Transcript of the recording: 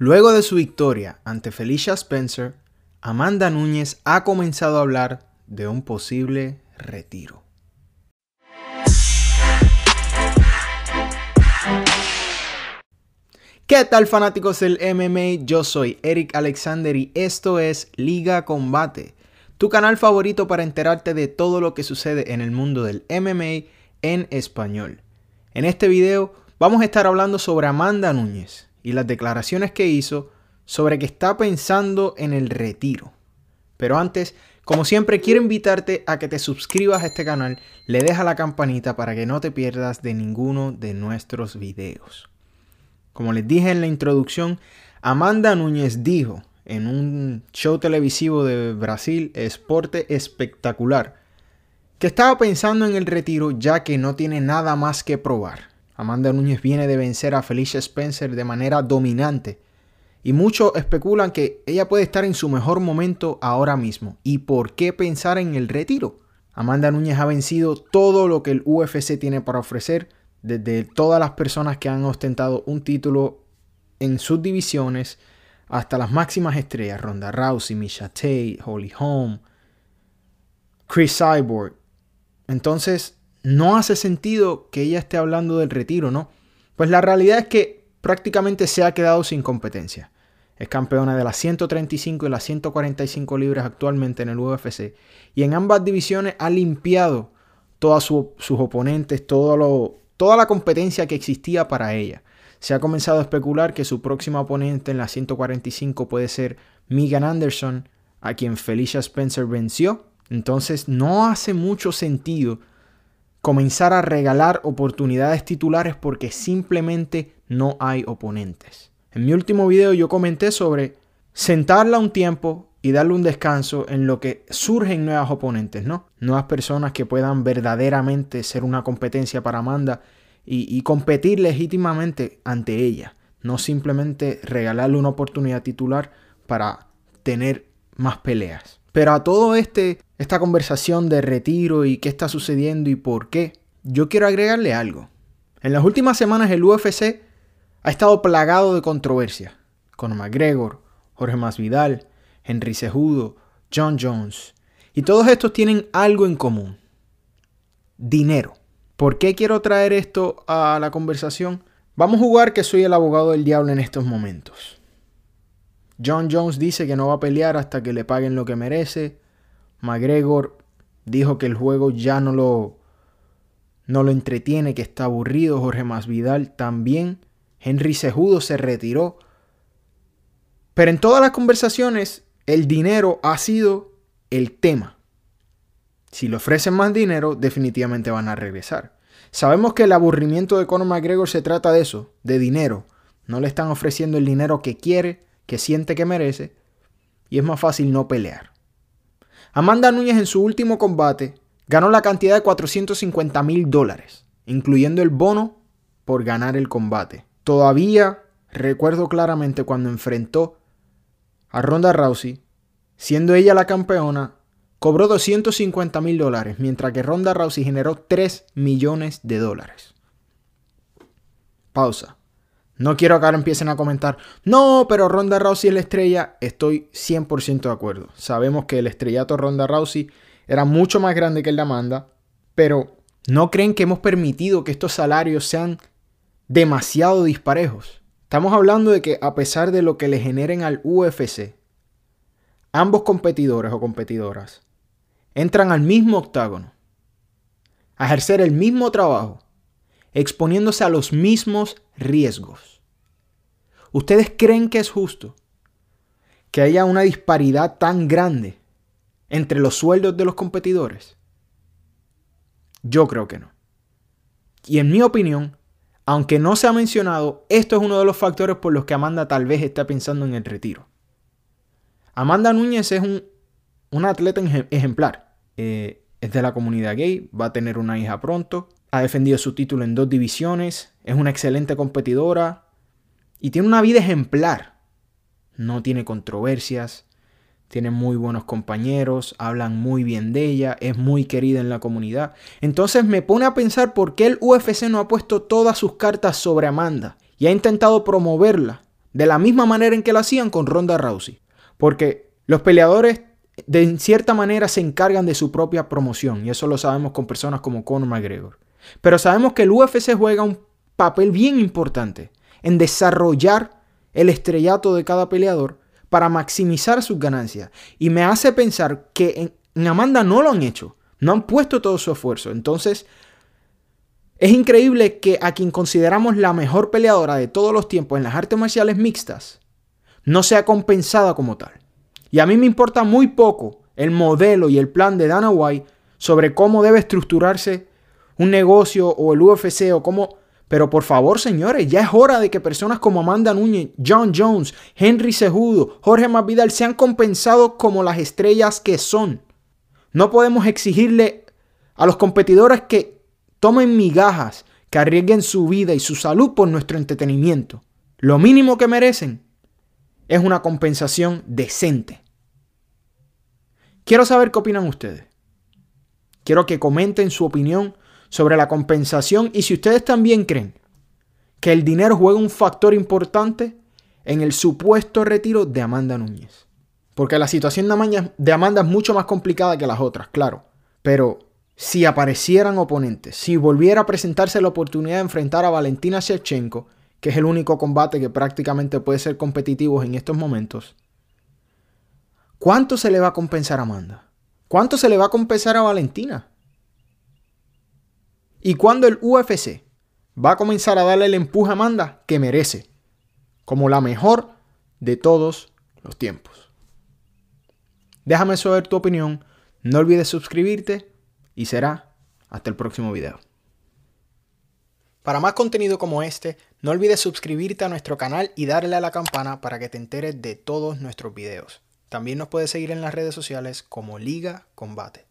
Luego de su victoria ante Felicia Spencer, Amanda Núñez ha comenzado a hablar de un posible retiro. ¿Qué tal fanáticos del MMA? Yo soy Eric Alexander y esto es Liga Combate, tu canal favorito para enterarte de todo lo que sucede en el mundo del MMA en español. En este video vamos a estar hablando sobre Amanda Núñez, y las declaraciones que hizo sobre que está pensando en el retiro. Pero antes, como siempre, quiero invitarte a que te suscribas a este canal, le dejas la campanita para que no te pierdas de ninguno de nuestros videos. Como les dije en la introducción, Amanda Núñez dijo en un show televisivo de Brasil, Esporte Espectacular, que estaba pensando en el retiro ya que no tiene nada más que probar. Amanda Núñez viene de vencer a Felicia Spencer de manera dominante. Y muchos especulan que ella puede estar en su mejor momento ahora mismo. ¿Y por qué pensar en el retiro? Amanda Núñez ha vencido todo lo que el UFC tiene para ofrecer, desde todas las personas que han ostentado un título en sus divisiones hasta las máximas estrellas, Ronda Rousey, Misha Tate, Holly Holm, Chris Cyborg. Entonces, no hace sentido que ella esté hablando del retiro, ¿no? Pues la realidad es que prácticamente se ha quedado sin competencia. Es campeona de las 135 y las 145 libras actualmente en el UFC. Y en ambas divisiones ha limpiado todos sus oponentes, toda la competencia que existía para ella. Se ha comenzado a especular que su próximo oponente en las 145 puede ser Megan Anderson, a quien Felicia Spencer venció. Entonces no hace mucho sentido comenzar a regalar oportunidades titulares porque simplemente no hay oponentes. En mi último video yo comenté sobre sentarla un tiempo y darle un descanso en lo que surgen nuevas oponentes, ¿no? Nuevas personas que puedan verdaderamente ser una competencia para Amanda y, y competir legítimamente ante ella. No simplemente regalarle una oportunidad titular para tener más peleas. Pero a todo este, esta conversación de retiro y qué está sucediendo y por qué, yo quiero agregarle algo. En las últimas semanas el UFC ha estado plagado de controversia. Con McGregor, Jorge Masvidal, Henry Cejudo, John Jones. Y todos estos tienen algo en común. Dinero. ¿Por qué quiero traer esto a la conversación? Vamos a jugar que soy el abogado del diablo en estos momentos. John Jones dice que no va a pelear hasta que le paguen lo que merece. McGregor dijo que el juego ya no lo, no lo entretiene, que está aburrido. Jorge Masvidal también. Henry Cejudo se retiró. Pero en todas las conversaciones, el dinero ha sido el tema. Si le ofrecen más dinero, definitivamente van a regresar. Sabemos que el aburrimiento de Conor McGregor se trata de eso, de dinero. No le están ofreciendo el dinero que quiere, que siente que merece y es más fácil no pelear. Amanda Núñez en su último combate ganó la cantidad de 450 mil dólares, incluyendo el bono por ganar el combate. Todavía recuerdo claramente cuando enfrentó a Ronda Rousey, siendo ella la campeona, cobró 250 mil dólares, mientras que Ronda Rousey generó 3 millones de dólares. Pausa. No quiero que ahora empiecen a comentar, no, pero Ronda Rousey es la estrella. Estoy 100% de acuerdo. Sabemos que el estrellato Ronda Rousey era mucho más grande que el de Amanda, pero ¿no creen que hemos permitido que estos salarios sean demasiado disparejos? Estamos hablando de que a pesar de lo que le generen al UFC, ambos competidores o competidoras entran al mismo octágono, a ejercer el mismo trabajo, exponiéndose a los mismos riesgos. ¿Ustedes creen que es justo que haya una disparidad tan grande entre los sueldos de los competidores? Yo creo que no. Y en mi opinión, aunque no se ha mencionado, esto es uno de los factores por los que Amanda tal vez está pensando en el retiro. Amanda Núñez es un, atleta ejemplar. Eh, es de la comunidad gay, va a tener una hija pronto, ha defendido su título en dos divisiones, es una excelente competidora y tiene una vida ejemplar. No tiene controversias, tiene muy buenos compañeros, hablan muy bien de ella, es muy querida en la comunidad. Entonces me pone a pensar por qué el UFC no ha puesto todas sus cartas sobre Amanda y ha intentado promoverla de la misma manera en que lo hacían con Ronda Rousey. Porque los peleadores de cierta manera se encargan de su propia promoción y eso lo sabemos con personas como Conor McGregor. Pero sabemos que el UFC juega un papel bien importante en desarrollar el estrellato de cada peleador para maximizar sus ganancias. Y me hace pensar que en, Amanda no lo han hecho, no han puesto todo su esfuerzo. Entonces, es increíble que a quien consideramos la mejor peleadora de todos los tiempos en las artes marciales mixtas no sea compensada como tal. Y a mí me importa muy poco el modelo y el plan de Dana White sobre cómo debe estructurarse un negocio o el UFC o cómo... Pero por favor, señores, ya es hora de que personas como Amanda Núñez, John Jones, Henry Cejudo, Jorge Masvidal sean compensados como las estrellas que son. No podemos exigirle a los competidores que tomen migajas, que arriesguen su vida y su salud por nuestro entretenimiento. Lo mínimo que merecen es una compensación decente. Quiero saber qué opinan ustedes. Quiero que comenten su opinión sobre la compensación y si ustedes también creen que el dinero juega un factor importante en el supuesto retiro de Amanda Núñez. Porque la situación de Amanda, es mucho más complicada que las otras, claro. Pero si aparecieran oponentes, si volviera a presentarse la oportunidad de enfrentar a Valentina Shevchenko, que es el único combate que prácticamente puede ser competitivo en estos momentos, ¿cuánto se le va a compensar a Amanda? ¿Cuánto se le va a compensar a Valentina? ¿Y cuando el UFC va a comenzar a darle el empuje a Amanda que merece? Como la mejor de todos los tiempos. Déjame saber tu opinión, no olvides suscribirte y será hasta el próximo video. Para más contenido como este, no olvides suscribirte a nuestro canal y darle a la campana para que te enteres de todos nuestros videos. También nos puedes seguir en las redes sociales como Liga Combate.